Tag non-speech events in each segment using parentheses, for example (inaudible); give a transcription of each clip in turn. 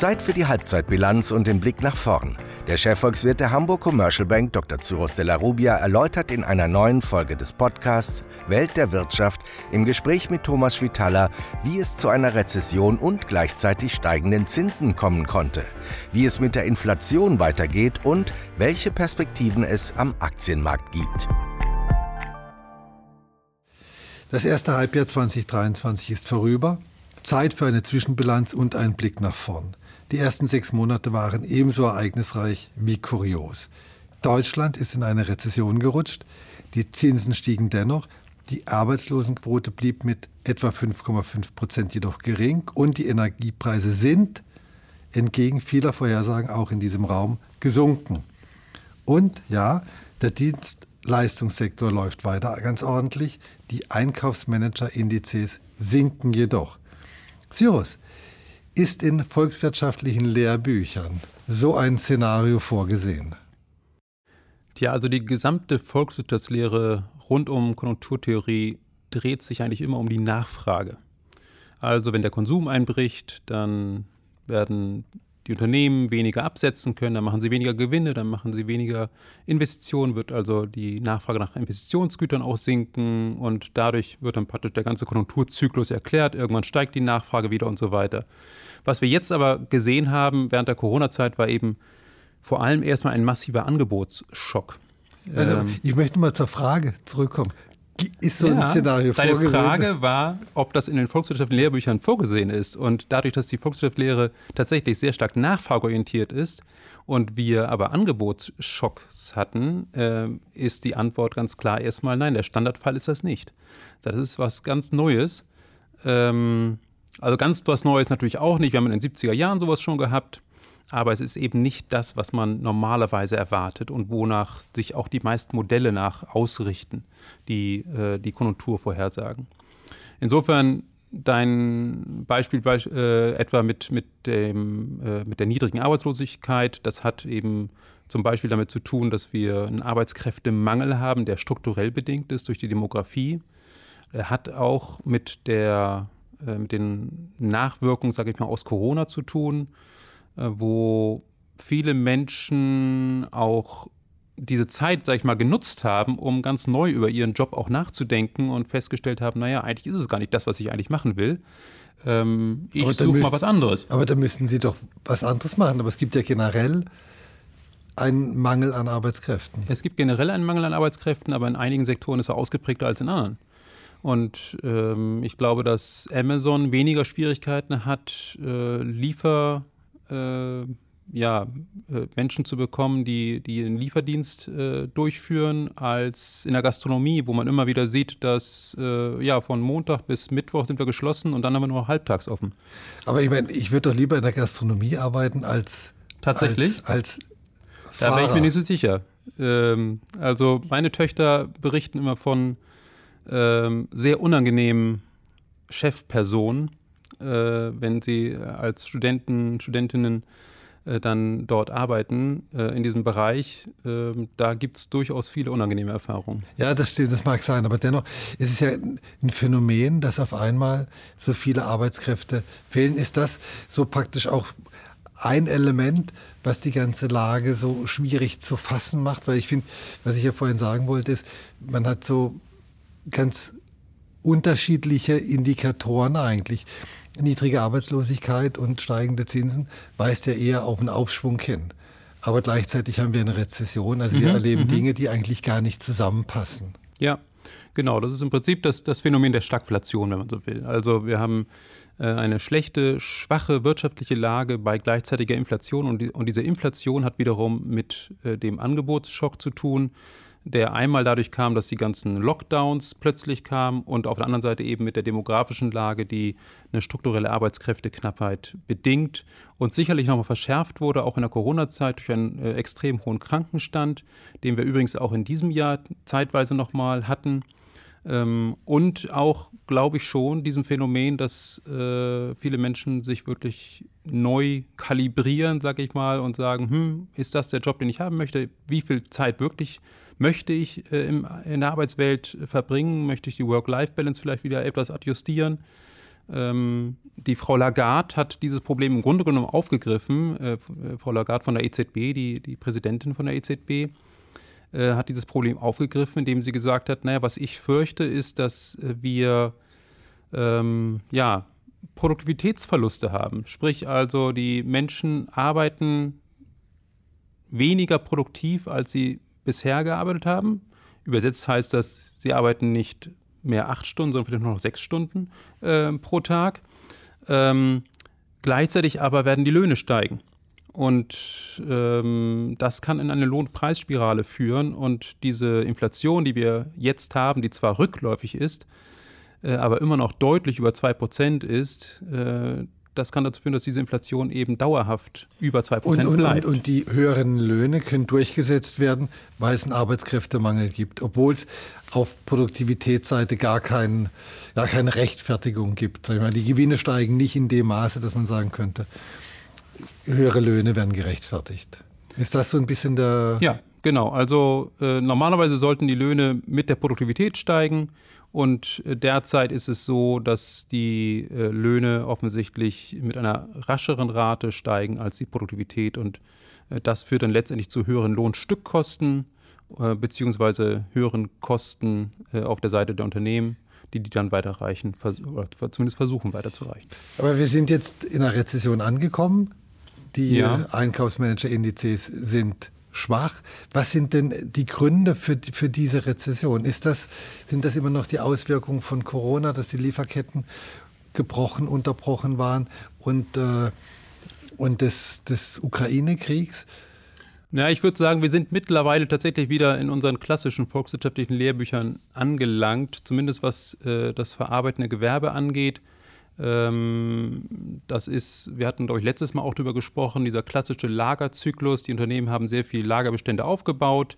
Zeit für die Halbzeitbilanz und den Blick nach vorn. Der Chefvolkswirt der Hamburg Commercial Bank, Dr. Cyrus de la Rubia, erläutert in einer neuen Folge des Podcasts Welt der Wirtschaft im Gespräch mit Thomas Schwitaler, wie es zu einer Rezession und gleichzeitig steigenden Zinsen kommen konnte, wie es mit der Inflation weitergeht und welche Perspektiven es am Aktienmarkt gibt. Das erste Halbjahr 2023 ist vorüber. Zeit für eine Zwischenbilanz und einen Blick nach vorn. Die ersten sechs Monate waren ebenso ereignisreich wie kurios. Deutschland ist in eine Rezession gerutscht, die Zinsen stiegen dennoch, die Arbeitslosenquote blieb mit etwa 5,5 Prozent jedoch gering und die Energiepreise sind, entgegen vieler Vorhersagen auch in diesem Raum, gesunken. Und ja, der Dienstleistungssektor läuft weiter ganz ordentlich, die Einkaufsmanager-Indizes sinken jedoch. Cyrus, ist in volkswirtschaftlichen Lehrbüchern so ein Szenario vorgesehen? Tja, also die gesamte Volkswirtschaftslehre rund um Konjunkturtheorie dreht sich eigentlich immer um die Nachfrage. Also wenn der Konsum einbricht, dann werden die Unternehmen weniger absetzen können, dann machen sie weniger Gewinne, dann machen sie weniger Investitionen, wird also die Nachfrage nach Investitionsgütern auch sinken und dadurch wird dann praktisch der ganze Konjunkturzyklus erklärt, irgendwann steigt die Nachfrage wieder und so weiter. Was wir jetzt aber gesehen haben während der Corona-Zeit war eben vor allem erstmal ein massiver Angebotsschock. Also ähm, ich möchte mal zur Frage zurückkommen ist so ja, ein Szenario deine vorgesehen. Deine Frage war, ob das in den volkswirtschaftlichen Lehrbüchern vorgesehen ist. Und dadurch, dass die Volkswirtschaftslehre tatsächlich sehr stark nachfrageorientiert ist und wir aber Angebotsschocks hatten, äh, ist die Antwort ganz klar erstmal nein. Der Standardfall ist das nicht. Das ist was ganz Neues. Ähm, also ganz was Neues natürlich auch nicht. Wir haben in den 70er Jahren sowas schon gehabt aber es ist eben nicht das, was man normalerweise erwartet und wonach sich auch die meisten Modelle nach ausrichten, die äh, die Konjunktur vorhersagen. Insofern dein Beispiel äh, etwa mit, mit, dem, äh, mit der niedrigen Arbeitslosigkeit, das hat eben zum Beispiel damit zu tun, dass wir einen Arbeitskräftemangel haben, der strukturell bedingt ist durch die Demografie. Er hat auch mit, der, äh, mit den Nachwirkungen, sage ich mal, aus Corona zu tun wo viele Menschen auch diese Zeit, sag ich mal, genutzt haben, um ganz neu über ihren Job auch nachzudenken und festgestellt haben, naja, eigentlich ist es gar nicht das, was ich eigentlich machen will. Ähm, ich suche mal was anderes. Aber da müssten Sie doch was anderes machen. Aber es gibt ja generell einen Mangel an Arbeitskräften. Es gibt generell einen Mangel an Arbeitskräften, aber in einigen Sektoren ist er ausgeprägter als in anderen. Und ähm, ich glaube, dass Amazon weniger Schwierigkeiten hat, äh, Liefer äh, ja, äh, Menschen zu bekommen, die, die einen Lieferdienst äh, durchführen, als in der Gastronomie, wo man immer wieder sieht, dass äh, ja, von Montag bis Mittwoch sind wir geschlossen und dann haben wir nur halbtags offen. Aber ich meine, ich würde doch lieber in der Gastronomie arbeiten als. Tatsächlich? Als, als Da wäre ich mir nicht so sicher. Ähm, also, meine Töchter berichten immer von ähm, sehr unangenehmen Chefpersonen, wenn sie als Studenten, Studentinnen äh, dann dort arbeiten äh, in diesem Bereich, ähm, da gibt es durchaus viele unangenehme Erfahrungen. Ja, das stimmt, das mag sein, aber dennoch ist es ja ein Phänomen, dass auf einmal so viele Arbeitskräfte fehlen. Ist das so praktisch auch ein Element, was die ganze Lage so schwierig zu fassen macht? Weil ich finde, was ich ja vorhin sagen wollte, ist, man hat so ganz unterschiedliche Indikatoren eigentlich niedrige Arbeitslosigkeit und steigende Zinsen weist ja eher auf einen Aufschwung hin. Aber gleichzeitig haben wir eine Rezession. Also wir mhm, erleben mhm. Dinge, die eigentlich gar nicht zusammenpassen. Ja, genau. Das ist im Prinzip das, das Phänomen der Stagflation, wenn man so will. Also wir haben äh, eine schlechte, schwache wirtschaftliche Lage bei gleichzeitiger Inflation. Und, die, und diese Inflation hat wiederum mit äh, dem Angebotsschock zu tun der einmal dadurch kam, dass die ganzen Lockdowns plötzlich kamen und auf der anderen Seite eben mit der demografischen Lage, die eine strukturelle Arbeitskräfteknappheit bedingt und sicherlich nochmal verschärft wurde, auch in der Corona-Zeit durch einen äh, extrem hohen Krankenstand, den wir übrigens auch in diesem Jahr zeitweise nochmal hatten. Ähm, und auch, glaube ich schon, diesem Phänomen, dass äh, viele Menschen sich wirklich neu kalibrieren, sage ich mal, und sagen, hm, ist das der Job, den ich haben möchte? Wie viel Zeit wirklich möchte ich äh, im, in der Arbeitswelt verbringen? Möchte ich die Work-Life-Balance vielleicht wieder etwas adjustieren? Ähm, die Frau Lagarde hat dieses Problem im Grunde genommen aufgegriffen. Äh, Frau Lagarde von der EZB, die, die Präsidentin von der EZB, äh, hat dieses Problem aufgegriffen, indem sie gesagt hat, naja, was ich fürchte, ist, dass wir ähm, ja, Produktivitätsverluste haben. Sprich also, die Menschen arbeiten weniger produktiv, als sie bisher gearbeitet haben. Übersetzt heißt das, sie arbeiten nicht mehr acht Stunden, sondern vielleicht nur noch sechs Stunden äh, pro Tag. Ähm, gleichzeitig aber werden die Löhne steigen. Und ähm, das kann in eine Lohnpreisspirale führen. Und diese Inflation, die wir jetzt haben, die zwar rückläufig ist, äh, aber immer noch deutlich über 2% ist, äh, das kann dazu führen, dass diese Inflation eben dauerhaft über 2% und, und, bleibt. Und, und, die höheren Löhne können durchgesetzt werden, weil es einen Arbeitskräftemangel gibt, obwohl es auf Produktivitätsseite gar, kein, gar keine Rechtfertigung gibt. Mal, die Gewinne steigen nicht in dem Maße, dass man sagen könnte, höhere Löhne werden gerechtfertigt. Ist das so ein bisschen der... Ja, genau. Also äh, normalerweise sollten die Löhne mit der Produktivität steigen. Und äh, derzeit ist es so, dass die äh, Löhne offensichtlich mit einer rascheren Rate steigen als die Produktivität. Und äh, das führt dann letztendlich zu höheren Lohnstückkosten beziehungsweise höheren Kosten auf der Seite der Unternehmen die die dann weiterreichen, oder zumindest versuchen weiterzureichen. Aber wir sind jetzt in einer Rezession angekommen. Die ja. Einkaufsmanager-Indizes sind schwach. Was sind denn die Gründe für, für diese Rezession? Ist das, sind das immer noch die Auswirkungen von Corona, dass die Lieferketten gebrochen, unterbrochen waren und, äh, und des, des Ukraine-Kriegs? Ja, ich würde sagen, wir sind mittlerweile tatsächlich wieder in unseren klassischen volkswirtschaftlichen Lehrbüchern angelangt, zumindest was äh, das verarbeitende Gewerbe angeht. Ähm, das ist, wir hatten, glaube ich, letztes Mal auch darüber gesprochen, dieser klassische Lagerzyklus. Die Unternehmen haben sehr viel Lagerbestände aufgebaut.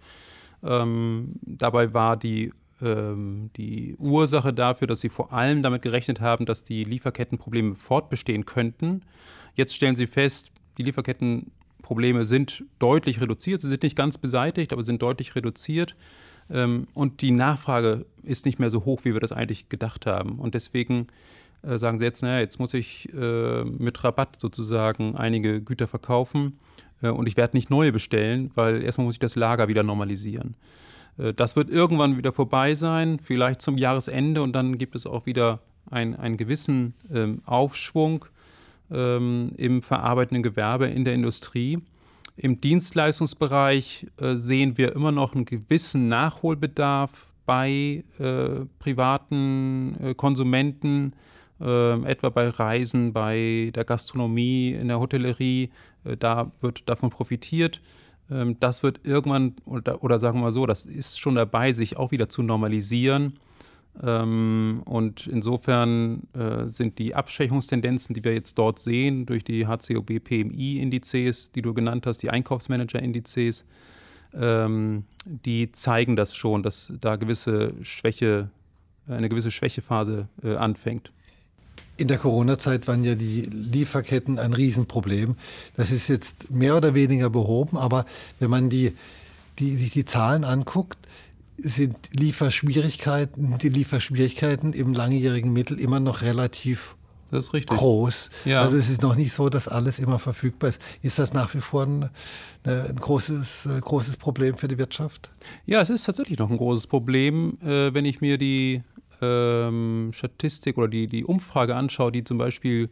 Ähm, dabei war die, ähm, die Ursache dafür, dass sie vor allem damit gerechnet haben, dass die Lieferkettenprobleme fortbestehen könnten. Jetzt stellen sie fest, die Lieferkettenprobleme sind deutlich reduziert. Sie sind nicht ganz beseitigt, aber sind deutlich reduziert. Ähm, und die Nachfrage ist nicht mehr so hoch, wie wir das eigentlich gedacht haben. Und deswegen äh, sagen sie jetzt, naja, jetzt muss ich äh, mit Rabatt sozusagen einige Güter verkaufen äh, und ich werde nicht neue bestellen, weil erstmal muss ich das Lager wieder normalisieren. Äh, das wird irgendwann wieder vorbei sein, vielleicht zum Jahresende und dann gibt es auch wieder ein, einen gewissen ähm, Aufschwung ähm, im verarbeitenden Gewerbe, in der Industrie. Im Dienstleistungsbereich äh, sehen wir immer noch einen gewissen Nachholbedarf bei äh, privaten äh, Konsumenten, äh, etwa bei Reisen, bei der Gastronomie, in der Hotellerie. Äh, da wird davon profitiert. Ähm, das wird irgendwann, oder, oder, sagen wir mal so, das ist schon dabei, sich auch wieder zu normalisieren. Ähm, und insofern äh, sind die Abschwächungstendenzen, die wir jetzt dort sehen, durch die HCOB-PMI-Indizes, die du genannt hast, die Einkaufsmanager-Indizes, ähm, die zeigen das schon, dass da gewisse Schwäche, eine gewisse Schwächephase äh, anfängt. In der Corona-Zeit waren ja die Lieferketten ein Riesenproblem. Das ist jetzt mehr oder weniger behoben, aber wenn man die, die, sich die Zahlen anguckt, sind Lieferschwierigkeiten, die Lieferschwierigkeiten im langjährigen Mittel immer noch relativ groß. Ja. Also es ist noch nicht so, dass alles immer verfügbar ist. Ist das nach wie vor ein, ein großes, äh, großes Problem für die Wirtschaft? Ja, es ist tatsächlich noch ein großes Problem, äh, wenn ich mir die ähm, Statistik oder die, die Umfrage anschaue, die zum Beispiel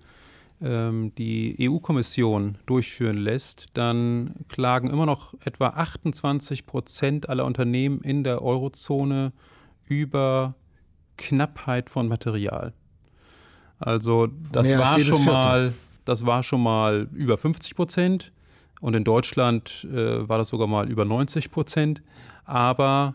ähm, die EU-Kommission durchführen lässt, dann klagen immer noch etwa 28 Prozent aller Unternehmen in der Eurozone über Knappheit von Material. Also das Mehr war schon mal, das war schon mal über 50 Prozent und in Deutschland äh, war das sogar mal über 90 Prozent. Aber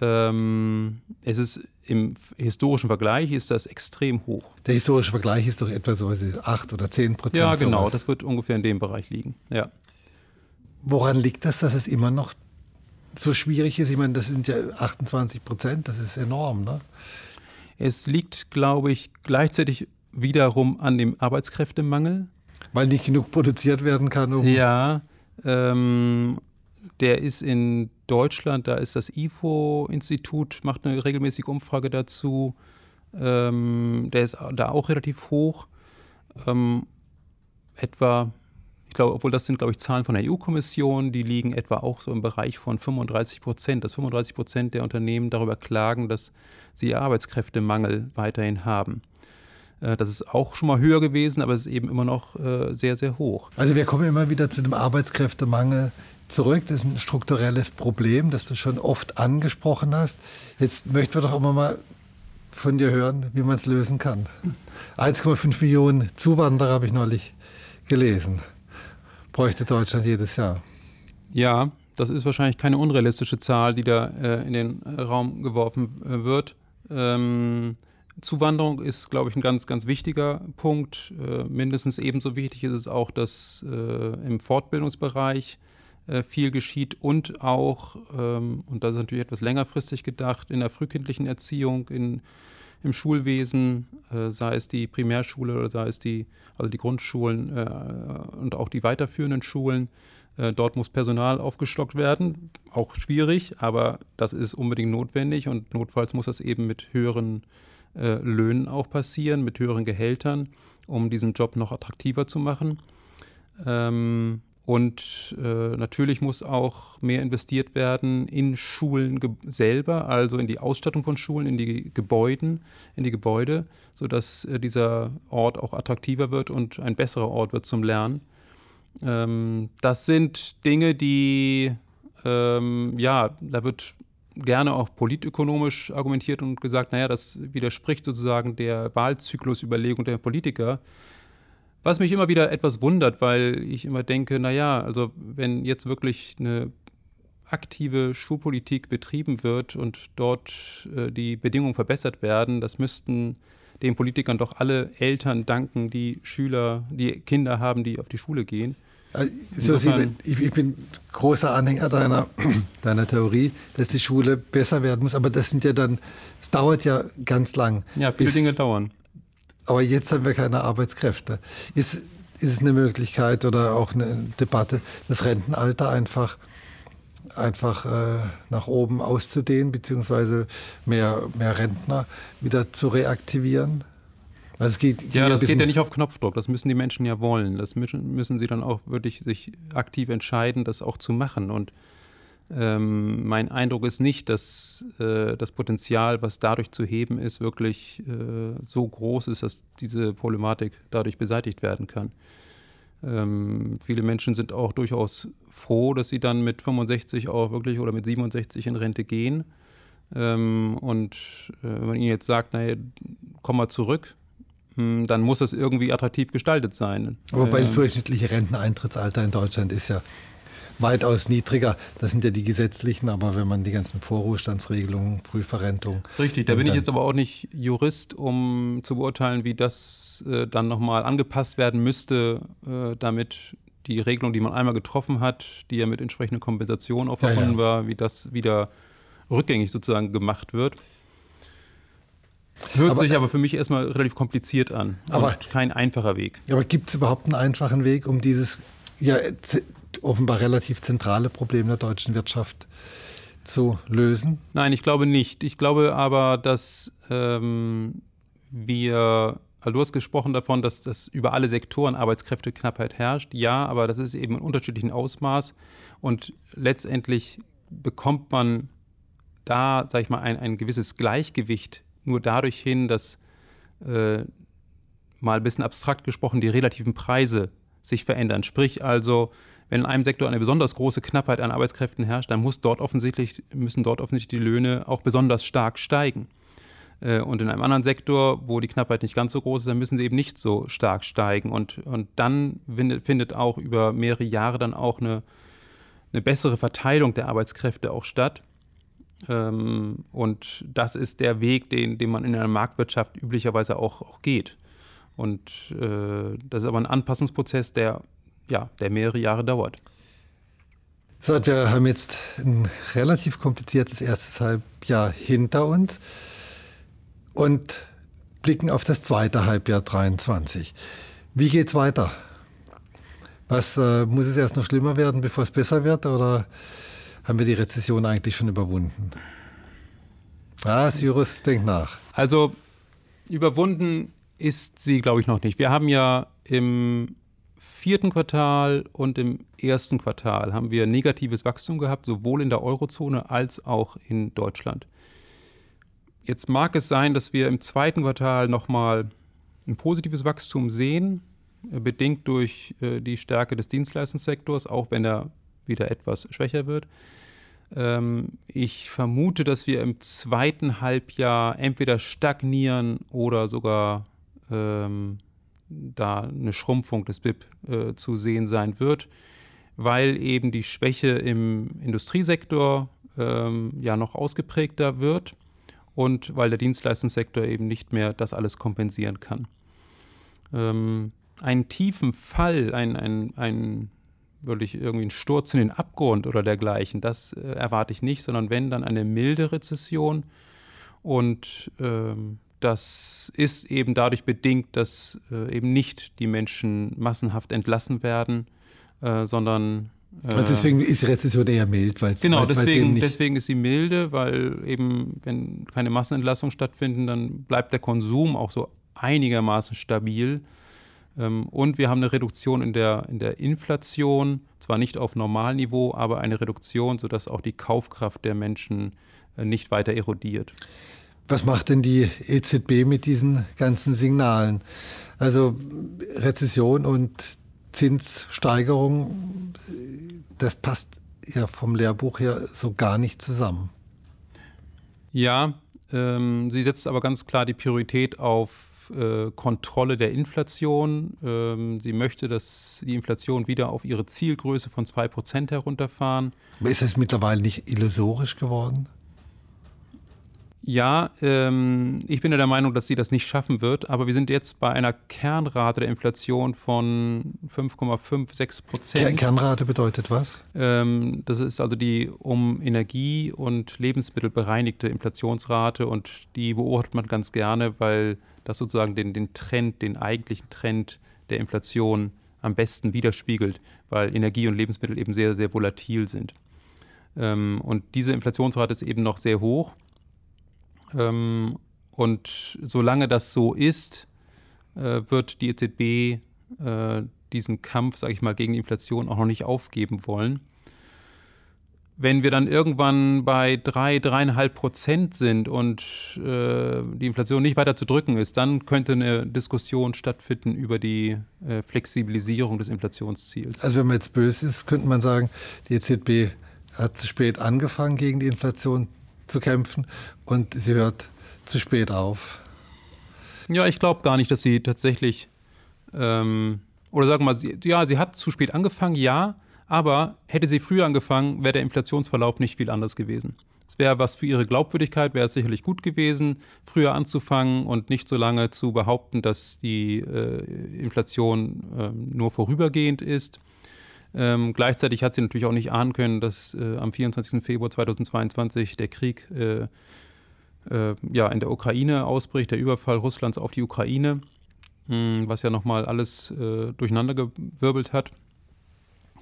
ähm, es ist im historischen Vergleich ist das extrem hoch. Der historische Vergleich ist doch etwa so 8 oder 10 Prozent. Ja, genau, sowas. das wird ungefähr in dem Bereich liegen. Ja. Woran liegt das, dass es immer noch so schwierig ist? Ich meine, das sind ja 28 Prozent, das ist enorm. Ne? Es liegt, glaube ich, gleichzeitig wiederum an dem Arbeitskräftemangel. Weil nicht genug produziert werden kann. Um ja, ähm, der ist in Deutschland, da ist das IFO-Institut, macht eine regelmäßige Umfrage dazu. Ähm, der ist da auch relativ hoch. Ähm, etwa, ich glaube, obwohl das sind, glaube ich, Zahlen von der EU-Kommission, die liegen etwa auch so im Bereich von 35 Prozent, dass 35 Prozent der Unternehmen darüber klagen, dass sie Arbeitskräftemangel weiterhin haben. Äh, das ist auch schon mal höher gewesen, aber es ist eben immer noch äh, sehr, sehr hoch. Also wir kommen immer wieder zu dem Arbeitskräftemangel zurück. Das ist ein strukturelles Problem, das du schon oft angesprochen hast. Jetzt möchten wir doch auch mal von dir hören, wie man es lösen kann. 1,5 Millionen Zuwanderer habe ich neulich gelesen. Bräuchte Deutschland jedes Jahr. Ja, das ist wahrscheinlich keine unrealistische Zahl, die da äh, in den Raum geworfen äh, wird. Ähm, Zuwanderung ist, glaube ich, ein ganz, ganz wichtiger Punkt. Äh, mindestens ebenso wichtig ist es auch, dass äh, im Fortbildungsbereich viel geschieht und auch, ähm, und das ist natürlich etwas längerfristig gedacht, in der frühkindlichen Erziehung, in, im Schulwesen, äh, sei es die Primärschule oder sei es die, also die Grundschulen äh, und auch die weiterführenden Schulen. Äh, dort muss Personal aufgestockt werden, auch schwierig, aber das ist unbedingt notwendig und notfalls muss das eben mit höheren äh, Löhnen auch passieren, mit höheren Gehältern, um diesen Job noch attraktiver zu machen. Ähm, und äh, natürlich muss auch mehr investiert werden in Schulen selber, also in die Ausstattung von Schulen, in die Gebäuden, in die Gebäude, sodass äh, dieser Ort auch attraktiver wird und ein besserer Ort wird zum Lernen. Ähm, das sind Dinge, die ähm, ja, da wird gerne auch politökonomisch argumentiert und gesagt, naja, das widerspricht sozusagen der Wahlzyklusüberlegung der Politiker. Was mich immer wieder etwas wundert, weil ich immer denke, naja, also wenn jetzt wirklich eine aktive Schulpolitik betrieben wird und dort äh, die Bedingungen verbessert werden, das müssten den Politikern doch alle Eltern danken, die Schüler, die Kinder haben, die auf die Schule gehen. Also, so ich, ich, bin großer Anhänger deiner, (clears throat) deiner Theorie, dass die Schule besser werden muss, aber das sind ja dann, es dauert ja ganz lang. Ja, viele Dinge dauern. Aber jetzt haben wir keine Arbeitskräfte. Ist, ist es eine Möglichkeit oder auch eine Debatte, das Rentenalter einfach, einfach äh, nach oben auszudehnen, beziehungsweise mehr, mehr Rentner wieder zu reaktivieren? Also es geht ja, das geht ja nicht auf Knopfdruck. Das müssen die Menschen ja wollen. Das müssen, müssen sie dann auch wirklich sich aktiv entscheiden, das auch zu machen. Und ähm, mein Eindruck ist nicht, dass äh, das Potenzial, was dadurch zu heben ist, wirklich äh, so groß ist, dass diese Problematik dadurch beseitigt werden kann. Ähm, viele Menschen sind auch durchaus froh, dass sie dann mit 65 auch wirklich oder mit 67 in Rente gehen. Ähm, und äh, wenn man ihnen jetzt sagt, naja, komm mal zurück, hm, dann muss es irgendwie attraktiv gestaltet sein. Aber das ähm, durchschnittliche Renteneintrittsalter in Deutschland ist ja weitaus niedriger. Das sind ja die gesetzlichen, aber wenn man die ganzen Vorruhestandsregelungen, Frühverrentung. Richtig, da bin ich jetzt aber auch nicht Jurist, um zu beurteilen, wie das äh, dann nochmal angepasst werden müsste, äh, damit die Regelung, die man einmal getroffen hat, die ja mit entsprechender Kompensation auch verbunden ja, ja. war, wie das wieder rückgängig sozusagen gemacht wird. Hört aber, sich aber für mich erstmal relativ kompliziert an. Aber kein einfacher Weg. Aber gibt es überhaupt einen einfachen Weg, um dieses ja, offenbar relativ zentrale Problem der deutschen Wirtschaft zu lösen? Nein, ich glaube nicht. Ich glaube aber, dass ähm, wir, also du hast gesprochen davon, dass, dass über alle Sektoren Arbeitskräfteknappheit herrscht. Ja, aber das ist eben in unterschiedlichen Ausmaß. Und letztendlich bekommt man da, sage ich mal, ein, ein gewisses Gleichgewicht nur dadurch hin, dass äh, mal ein bisschen abstrakt gesprochen die relativen Preise sich verändern. Sprich also, wenn in einem Sektor eine besonders große Knappheit an Arbeitskräften herrscht, dann muss dort offensichtlich, müssen dort offensichtlich die Löhne auch besonders stark steigen. Äh, und in einem anderen Sektor, wo die Knappheit nicht ganz so groß ist, dann müssen sie eben nicht so stark steigen. Und, und dann findet auch über mehrere Jahre dann auch eine, eine bessere Verteilung der Arbeitskräfte auch statt. Ähm, und das ist der Weg, den, den man in einer Marktwirtschaft üblicherweise auch, auch geht. Und äh, das ist aber ein Anpassungsprozess, der, ja, der mehrere Jahre dauert. So, wir haben jetzt ein relativ kompliziertes erstes Halbjahr hinter uns und blicken auf das zweite Halbjahr 23. Wie geht es weiter? Was äh, muss es erst noch schlimmer werden, bevor es besser wird, oder haben wir die Rezession eigentlich schon überwunden? Ah, Cyrus, denk nach. Also Überwunden ist sie, glaube ich, noch nicht. Wir haben ja im vierten Quartal und im ersten Quartal haben wir negatives Wachstum gehabt, sowohl in der Eurozone als auch in Deutschland. Jetzt mag es sein, dass wir im zweiten Quartal nochmal ein positives Wachstum sehen, äh, bedingt durch äh, die Stärke des Dienstleistungssektors, auch wenn er wieder etwas schwächer wird. Ähm, ich vermute, dass wir im zweiten Halbjahr entweder stagnieren oder sogar ähm, da eine Schrumpfung des BIP äh, zu sehen sein wird, weil eben die Schwäche im Industriesektor ähm, ja noch ausgeprägter wird und weil der Dienstleistungssektor eben nicht mehr das alles kompensieren kann. Ähm, einen tiefen Fall, ein, ein, ein wirklich irgendwie einen Sturz in den Abgrund oder dergleichen, das äh, erwarte ich nicht, sondern wenn dann eine milde Rezession und ähm, das ist eben dadurch bedingt, dass äh, eben nicht die Menschen massenhaft entlassen werden, äh, sondern also äh, deswegen ist die Rezession eher mild, weil Genau, weil's, deswegen, deswegen ist sie milde, weil eben, wenn keine Massenentlassungen stattfinden, dann bleibt der Konsum auch so einigermaßen stabil. Ähm, und wir haben eine Reduktion in der, in der Inflation, zwar nicht auf Normalniveau, aber eine Reduktion, sodass auch die Kaufkraft der Menschen äh, nicht weiter erodiert. Was macht denn die EZB mit diesen ganzen Signalen? Also Rezession und Zinssteigerung, das passt ja vom Lehrbuch her so gar nicht zusammen. Ja, ähm, sie setzt aber ganz klar die Priorität auf äh, Kontrolle der Inflation. Ähm, sie möchte, dass die Inflation wieder auf ihre Zielgröße von 2% herunterfahren. Aber ist das mittlerweile nicht illusorisch geworden? Ja, ähm, ich bin ja der Meinung, dass sie das nicht schaffen wird, aber wir sind jetzt bei einer Kernrate der Inflation von 5,56 Prozent. Kernrate bedeutet was? Ähm, das ist also die um Energie und Lebensmittel bereinigte Inflationsrate und die beobachtet man ganz gerne, weil das sozusagen den, den Trend, den eigentlichen Trend der Inflation am besten widerspiegelt, weil Energie und Lebensmittel eben sehr, sehr volatil sind. Ähm, und diese Inflationsrate ist eben noch sehr hoch. Ähm, und solange das so ist, äh, wird die EZB äh, diesen Kampf, sage ich mal, gegen die Inflation auch noch nicht aufgeben wollen. Wenn wir dann irgendwann bei drei, dreieinhalb Prozent sind und äh, die Inflation nicht weiter zu drücken ist, dann könnte eine Diskussion stattfinden über die äh, Flexibilisierung des Inflationsziels. Also wenn man jetzt böse ist, könnte man sagen, die EZB hat zu spät angefangen, gegen die Inflation zu kämpfen und sie hört zu spät auf. Ja, ich glaube gar nicht, dass sie tatsächlich, ähm, oder sagen wir mal, sie, ja, sie hat zu spät angefangen, ja, aber hätte sie früher angefangen, wäre der Inflationsverlauf nicht viel anders gewesen. Es wäre was für ihre Glaubwürdigkeit, wäre es sicherlich gut gewesen, früher anzufangen und nicht so lange zu behaupten, dass die äh, Inflation äh, nur vorübergehend ist. Ähm, gleichzeitig hat sie natürlich auch nicht ahnen können, dass äh, am 24. Februar 2022 der Krieg äh, äh, ja, in der Ukraine ausbricht, der Überfall Russlands auf die Ukraine, mh, hm, was ja nochmal alles äh, durcheinandergewirbelt hat.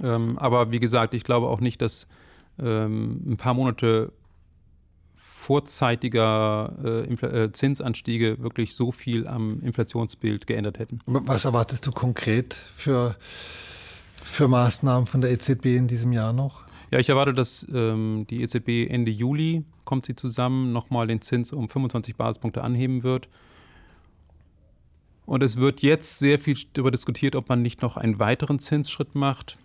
Ähm, aber wie gesagt, ich glaube auch nicht, dass ähm, ein paar Monate vorzeitiger äh, äh, Zinsanstiege wirklich so viel am Inflationsbild geändert hätten. Was erwartest du konkret für für Maßnahmen von der EZB in diesem Jahr noch? Ja, ich erwarte, dass ähm, die EZB Ende Juli kommt sie zusammen, nochmal den Zins um 25 Basispunkte anheben wird. Und es wird jetzt sehr viel darüber diskutiert, ob man nicht noch einen weiteren Zinsschritt macht.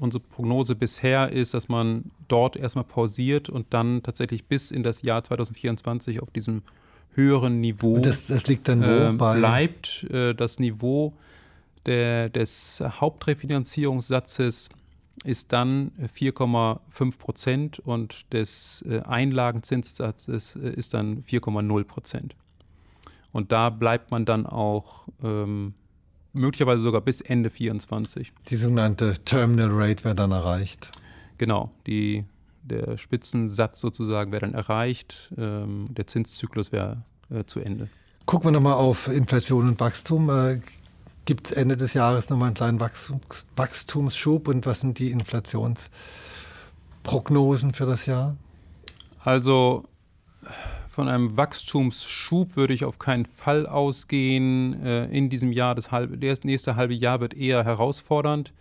Unsere Prognose bisher ist, dass man dort erstmal pausiert und dann tatsächlich bis in das Jahr 2024 auf diesem höheren Niveau das, das liegt dann äh, bleibt. Äh, das Niveau der, des Hauptrefinanzierungssatzes ist dann 4,5 Prozent und des äh, Einlagenzinssatzes äh, ist dann 4,0 Prozent. Und da bleibt man dann auch ähm, möglicherweise sogar bis Ende 2024. Die sogenannte Terminal Rate wäre dann erreicht. Genau, die, der Spitzensatz sozusagen wäre dann erreicht, ähm, der Zinszyklus wäre äh, zu Ende. Gucken wir nochmal auf Inflation und Wachstum. Gibt es Ende des Jahres nochmal einen kleinen Wachstums Wachstumsschub und was sind die Inflationsprognosen für das Jahr? Also von einem Wachstumsschub würde ich auf keinen Fall ausgehen. Äh, in diesem Jahr, das, halbe, das nächste halbe Jahr wird eher herausfordernd.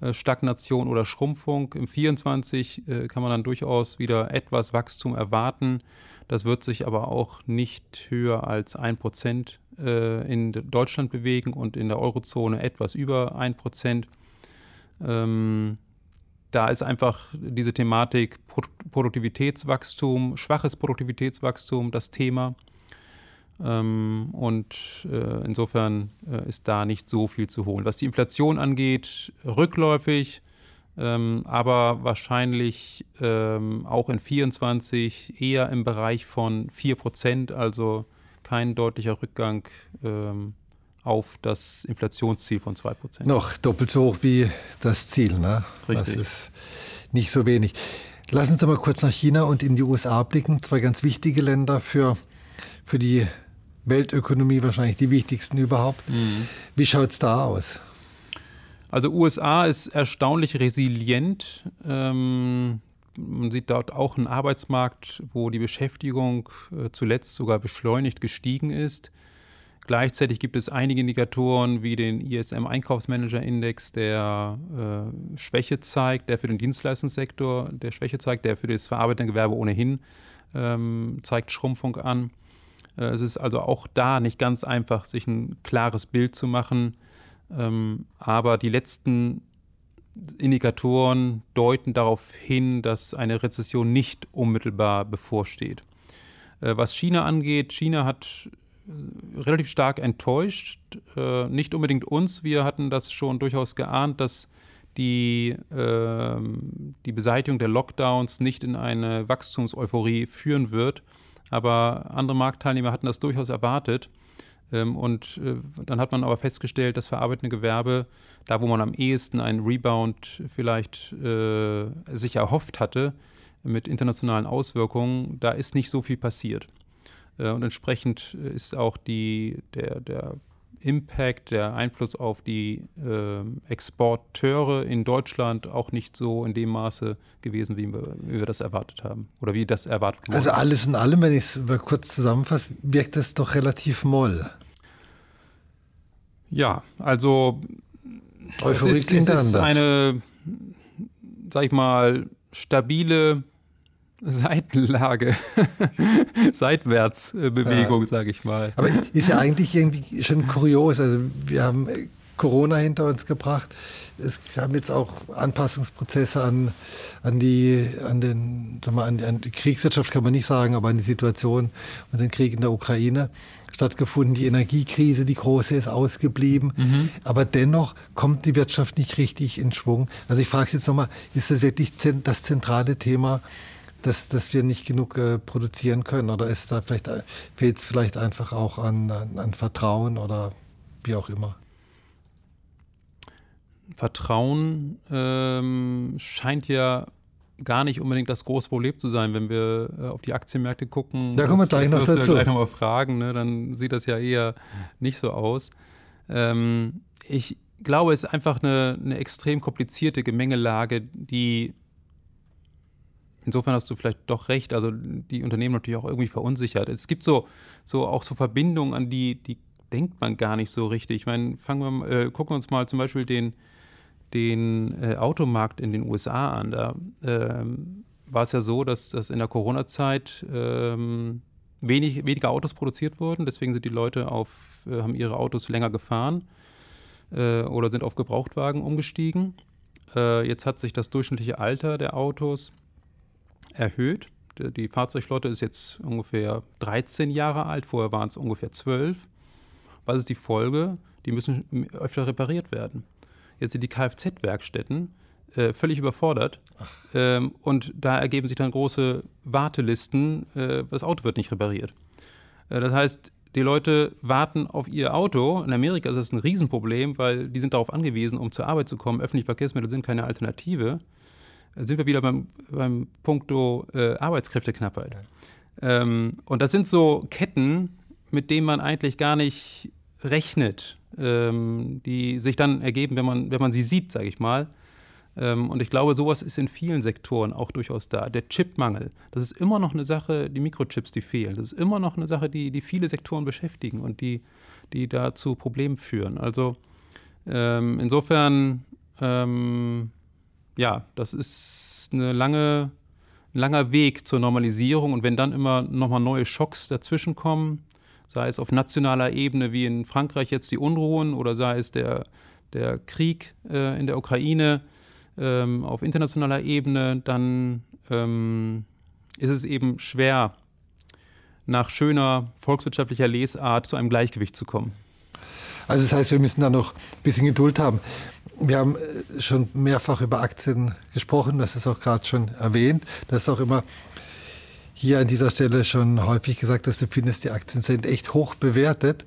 Äh, Stagnation oder Schrumpfung. Im 24 äh, kann man dann durchaus wieder etwas Wachstum erwarten. Das wird sich aber auch nicht höher als 1% äh, in Deutschland bewegen und in der Eurozone etwas über 1%. Ähm, da ist einfach diese Thematik Produktivitätswachstum, schwaches Produktivitätswachstum das Thema. Ähm, und äh, insofern äh, ist da nicht so viel zu holen. Was die Inflation angeht, rückläufig, ähm, aber wahrscheinlich ähm, auch in 24 eher im Bereich von 4 Prozent, also kein deutlicher Rückgang ähm, auf das Inflationsziel von 2 Prozent. Noch doppelt so hoch wie das Ziel, ne? Richtig. Das ist nicht so wenig. Lassen Sie mal kurz nach China und in die USA blicken. Zwei ganz wichtige Länder für, für die Weltökonomie, wahrscheinlich die wichtigsten überhaupt. Mhm. Wie schaut es da aus? Also USA ist erstaunlich resilient. Ähm, man sieht dort auch einen Arbeitsmarkt, wo die Beschäftigung äh, zuletzt sogar beschleunigt gestiegen ist. Gleichzeitig gibt es einige Indikatoren wie den ISM Einkaufsmanager Index, der äh, Schwäche zeigt, der für den Dienstleistungssektor der Schwäche zeigt, der für das verarbeitende Gewerbe ohnehin ähm, zeigt Schrumpfung an. Äh, es ist also auch da nicht ganz einfach, sich ein klares Bild zu machen. Ähm, aber die letzten Indikatoren deuten darauf hin, dass eine Rezession nicht unmittelbar bevorsteht. Äh, was China angeht, China hat äh, relativ stark enttäuscht. nicht unbedingt uns, wir hatten das schon durchaus geahnt, dass die, äh, die Beseitigung der Lockdowns nicht in eine Wachstumseuphorie führen wird. Aber andere Marktteilnehmer hatten das durchaus erwartet. Ähm, und äh, dann hat man aber festgestellt, das verarbeitende Gewerbe, da wo man am ehesten einen Rebound vielleicht äh, sich erhofft hatte, mit internationalen Auswirkungen, da ist nicht so viel passiert. Äh, und entsprechend ist auch die, der, der Impact, der Einfluss auf die äh, Exporteure in Deutschland auch nicht so in dem Maße gewesen, wie wir, wie wir das erwartet haben oder wie das erwartet wurde. Also alles in allem, wenn ich es mal kurz zusammenfasse, wirkt es doch relativ moll. Ja, also Euphorie es ist, es ist eine, sag ich mal, stabile Seitenlage, (laughs) Seitwärtsbewegung, ja. sage ich mal. Aber ist ja eigentlich irgendwie schon kurios. Also wir haben äh, Corona hinter uns gebracht. Es haben jetzt auch Anpassungsprozesse an, an, die, an, den, an, die, an die Kriegswirtschaft, kann man nicht sagen, aber an die Situation und den Krieg in der Ukraine stattgefunden. Die Energiekrise, die große, ist ausgeblieben. Mhm. Aber dennoch kommt die Wirtschaft nicht richtig in Schwung. Also ich frage jetzt nochmal, ist das wirklich das zentrale Thema dass, dass wir nicht genug äh, produzieren können? Oder ist da vielleicht, äh, fehlt es vielleicht einfach auch an, an, an Vertrauen oder wie auch immer? Vertrauen ähm, scheint ja gar nicht unbedingt das große Problem zu sein, wenn wir äh, auf die Aktienmärkte gucken. Da kommen wir gleich noch dazu. Ja gleich nochmal fragen, ne? dann sieht das ja eher nicht so aus. Ähm, ich glaube, es ist einfach eine, eine extrem komplizierte Gemengelage, die insofern hast du vielleicht doch recht, also die Unternehmen natürlich auch irgendwie verunsichert. Es gibt so, so auch so Verbindungen, an die, die denkt man gar nicht so richtig. Ich meine, fangen wir äh, gucken wir uns mal zum Beispiel den, den äh, Automarkt in den USA an. Da ähm, war es ja so, dass, dass in der Corona-Zeit ähm, wenig, weniger Autos produziert wurden. Deswegen sind die Leute auf, äh, haben ihre Autos länger gefahren äh, oder sind auf Gebrauchtwagen umgestiegen. Äh, jetzt hat sich das durchschnittliche Alter der Autos erhöht. Die Fahrzeugflotte ist jetzt ungefähr 13 Jahre alt, vorher waren es ungefähr 12. Was ist die Folge? Die müssen öfter repariert werden. Jetzt sind die Kfz-Werkstätten äh, völlig überfordert ähm, und da ergeben sich dann große Wartelisten, äh, das Auto wird nicht repariert. Äh, das heißt, die Leute warten auf ihr Auto. In Amerika ist das ein Riesenproblem, weil die sind darauf angewiesen, um zur Arbeit zu kommen. Öffentliche Verkehrsmittel sind keine Alternative sind wir wieder beim, beim Punkto äh, Arbeitskräfteknappheit. Ähm, und das sind so Ketten, mit denen man eigentlich gar nicht rechnet, ähm, die sich dann ergeben, wenn man, wenn man sie sieht, sage ich mal. Ähm, und ich glaube, sowas ist in vielen Sektoren auch durchaus da. Der Chipmangel, das ist immer noch eine Sache, die Mikrochips, die fehlen. Das ist immer noch eine Sache, die, die viele Sektoren beschäftigen und die, die da zu Problemen führen. Also ähm, insofern, ähm, ja, das ist eine lange, ein langer Weg zur Normalisierung. Und wenn dann immer nochmal neue Schocks dazwischen kommen, sei es auf nationaler Ebene wie in Frankreich jetzt die Unruhen oder sei es der, der Krieg äh, in der Ukraine, ähm, auf internationaler Ebene, dann ähm, ist es eben schwer, nach schöner volkswirtschaftlicher Lesart zu einem Gleichgewicht zu kommen. Also das heißt, wir müssen da noch ein bisschen Geduld haben. Wir haben äh, schon mehrfach über Aktien gesprochen, das ist auch gerade schon erwähnt. Das ist auch immer hier an dieser Stelle schon häufig gesagt, dass du findest, die Aktien sind echt hoch bewertet.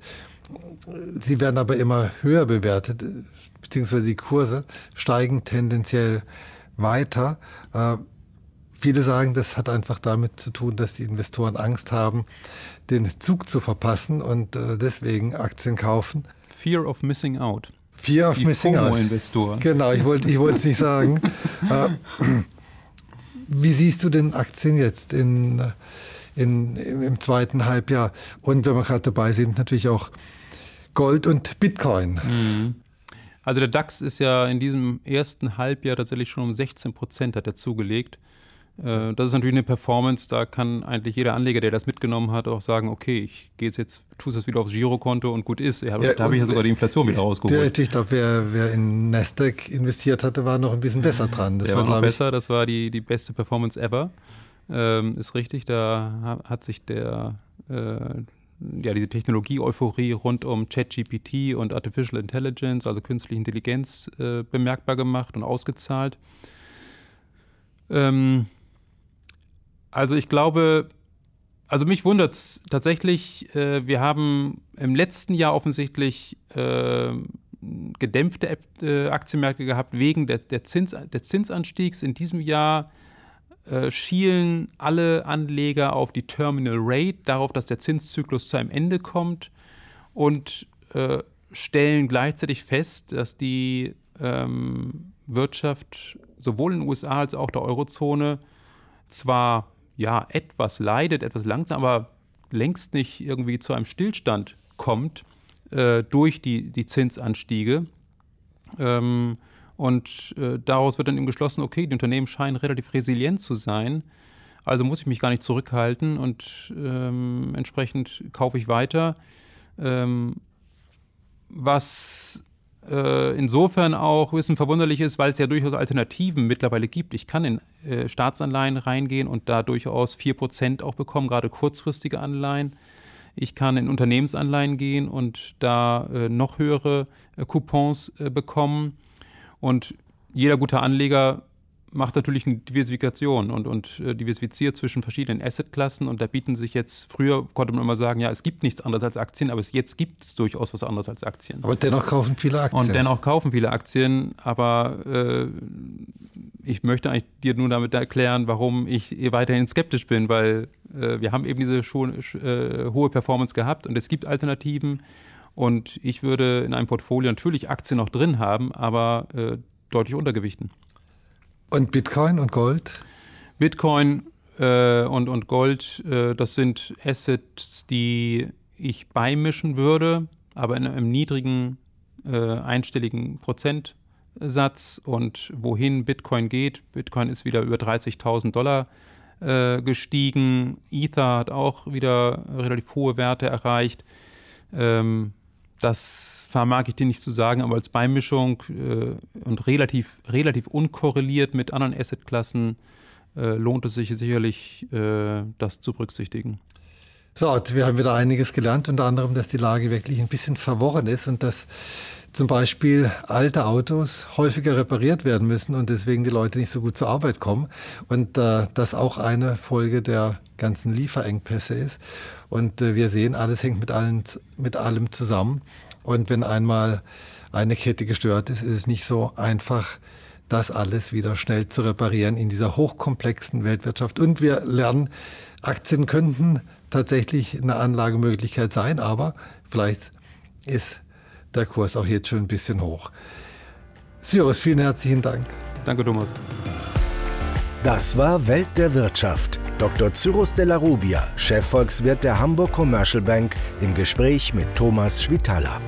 Sie werden aber immer höher bewertet beziehungsweise die Kurse steigen tendenziell weiter. Äh, viele sagen, das hat einfach damit zu tun, dass die Investoren Angst haben, den Zug zu verpassen und äh, deswegen Aktien kaufen. Fear of missing out. Fear of die missing out. Investoren. Genau, ich wollte ich es nicht sagen. (laughs) äh, wie siehst du denn Aktien jetzt in, in, im zweiten Halbjahr? Und wenn wir gerade dabei sind, natürlich auch Gold und Bitcoin. Mhm. Also der DAX ist ja in diesem ersten Halbjahr tatsächlich schon um 16 Prozent hat er zugelegt. Äh, das ist natürlich eine Performance, da kann eigentlich jeder Anleger, der das mitgenommen hat, auch sagen, okay, ich gehe jetzt, jetzt tue es wieder aufs Girokonto und gut ist. Ja, da habe ich ja sogar die Inflation wieder rausgeholt. ich glaube, wer, wer, in Nasdaq investiert hatte, war noch ein bisschen besser dran. Das der war, war noch besser, das war die, die beste Performance ever. Ähm, ist richtig, da hat sich der, äh, ja, diese Technologie-Euphorie rund um ChatGPT und Artificial Intelligence, also künstliche Intelligenz, äh, bemerkbar gemacht und ausgezahlt. Ähm, also ich glaube, also mich wundert es tatsächlich, äh, wir haben im letzten Jahr offensichtlich äh, gedämpfte äh, Aktienmärkte gehabt wegen der, der Zins, des Zinsanstiegs. In diesem Jahr äh, schielen alle Anleger auf die Terminal Rate, darauf, dass der Zinszyklus zu einem Ende kommt und äh, stellen gleichzeitig fest, dass die ähm, Wirtschaft sowohl in den USA als auch der Eurozone zwar ja etwas leidet, etwas langsam, aber längst nicht irgendwie zu einem Stillstand kommt äh, durch die, die Zinsanstiege. Ähm, und äh, daraus wird dann eben geschlossen, okay, die Unternehmen scheinen relativ resilient zu sein. Also muss ich mich gar nicht zurückhalten und ähm, entsprechend kaufe ich weiter. Ähm, was äh, insofern auch ein bisschen verwunderlich ist, weil es ja durchaus Alternativen mittlerweile gibt. Ich kann in äh, Staatsanleihen reingehen und da durchaus 4% auch bekommen, gerade kurzfristige Anleihen. Ich kann in Unternehmensanleihen gehen und da äh, noch höhere äh, Coupons äh, bekommen. Und jeder gute Anleger macht natürlich eine Diversifikation und, und äh, diversifiziert zwischen verschiedenen Assetklassen. Und da bieten sich jetzt, früher konnte man immer sagen, ja, es gibt nichts anderes als Aktien, aber es, jetzt gibt es durchaus was anderes als Aktien. Aber dennoch kaufen viele Aktien. Und dennoch kaufen viele Aktien, aber äh, ich möchte eigentlich dir nur damit erklären, warum ich weiterhin skeptisch bin, weil äh, wir haben eben diese schon, äh, hohe Performance gehabt und es gibt Alternativen. Und ich würde in einem Portfolio natürlich Aktien noch drin haben, aber äh, deutlich untergewichten. Und Bitcoin und Gold? Bitcoin äh, und, und Gold, äh, das sind Assets, die ich beimischen würde, aber in einem niedrigen äh, einstelligen Prozentsatz. Und wohin Bitcoin geht, Bitcoin ist wieder über 30.000 Dollar äh, gestiegen. Ether hat auch wieder relativ hohe Werte erreicht. Ähm, das vermag ich dir nicht zu sagen, aber als Beimischung äh, und relativ, relativ unkorreliert mit anderen Assetklassen äh, lohnt es sich sicherlich, äh, das zu berücksichtigen. So, wir haben wieder einiges gelernt, unter anderem, dass die Lage wirklich ein bisschen verworren ist und dass zum Beispiel alte Autos häufiger repariert werden müssen und deswegen die Leute nicht so gut zur Arbeit kommen und äh, das auch eine Folge der ganzen Lieferengpässe ist. Und äh, wir sehen, alles hängt mit, allen, mit allem zusammen. Und wenn einmal eine Kette gestört ist, ist es nicht so einfach, das alles wieder schnell zu reparieren in dieser hochkomplexen Weltwirtschaft. Und wir lernen, Aktien könnten tatsächlich eine Anlagemöglichkeit sein, aber vielleicht ist der Kurs auch jetzt schon ein bisschen hoch. Cyrus, vielen herzlichen Dank. Danke, Thomas. Das war Welt der Wirtschaft. Dr. Cyrus de la Rubia, Chefvolkswirt der Hamburg Commercial Bank, im Gespräch mit Thomas Schwitala.